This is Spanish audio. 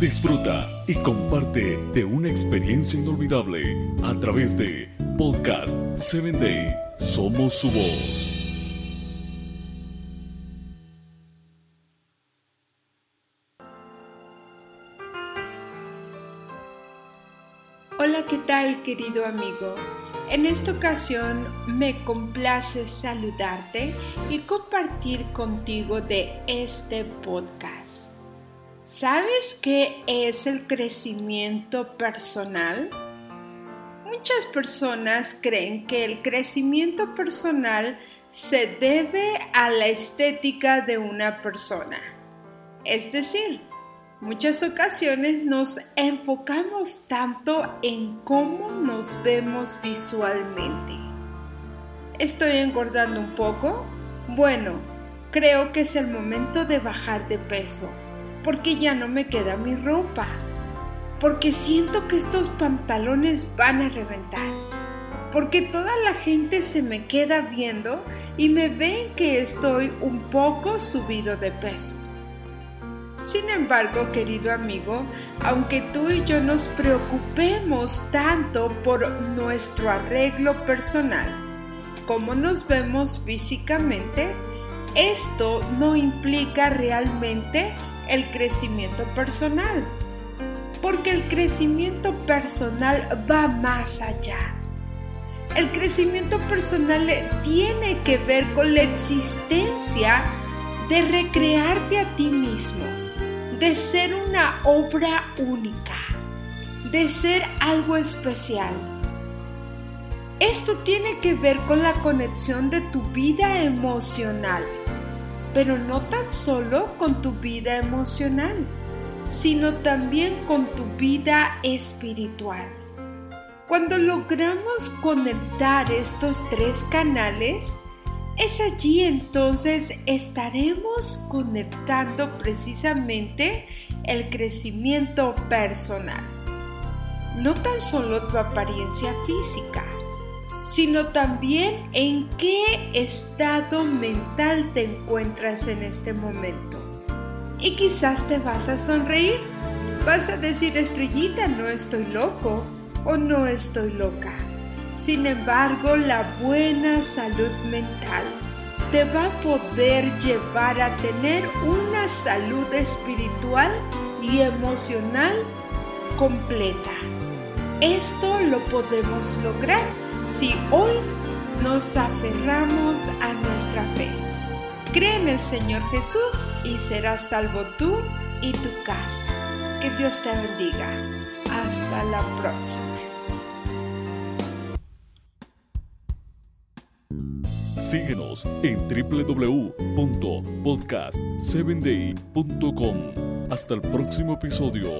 Disfruta y comparte de una experiencia inolvidable a través de Podcast 7 Day. Somos su voz. Hola, ¿qué tal querido amigo? En esta ocasión me complace saludarte y compartir contigo de este podcast. ¿Sabes qué es el crecimiento personal? Muchas personas creen que el crecimiento personal se debe a la estética de una persona. Es decir, muchas ocasiones nos enfocamos tanto en cómo nos vemos visualmente. ¿Estoy engordando un poco? Bueno, creo que es el momento de bajar de peso porque ya no me queda mi ropa, porque siento que estos pantalones van a reventar, porque toda la gente se me queda viendo y me ven que estoy un poco subido de peso. Sin embargo, querido amigo, aunque tú y yo nos preocupemos tanto por nuestro arreglo personal, como nos vemos físicamente, esto no implica realmente el crecimiento personal. Porque el crecimiento personal va más allá. El crecimiento personal tiene que ver con la existencia de recrearte a ti mismo, de ser una obra única, de ser algo especial. Esto tiene que ver con la conexión de tu vida emocional pero no tan solo con tu vida emocional, sino también con tu vida espiritual. Cuando logramos conectar estos tres canales, es allí entonces estaremos conectando precisamente el crecimiento personal. No tan solo tu apariencia física, sino también en qué estado mental te encuentras en este momento. Y quizás te vas a sonreír, vas a decir estrellita, no estoy loco o no estoy loca. Sin embargo, la buena salud mental te va a poder llevar a tener una salud espiritual y emocional completa. Esto lo podemos lograr si hoy nos aferramos a nuestra fe. Cree en el Señor Jesús y serás salvo tú y tu casa. Que Dios te bendiga. Hasta la próxima. Síguenos en www.podcast7day.com. Hasta el próximo episodio.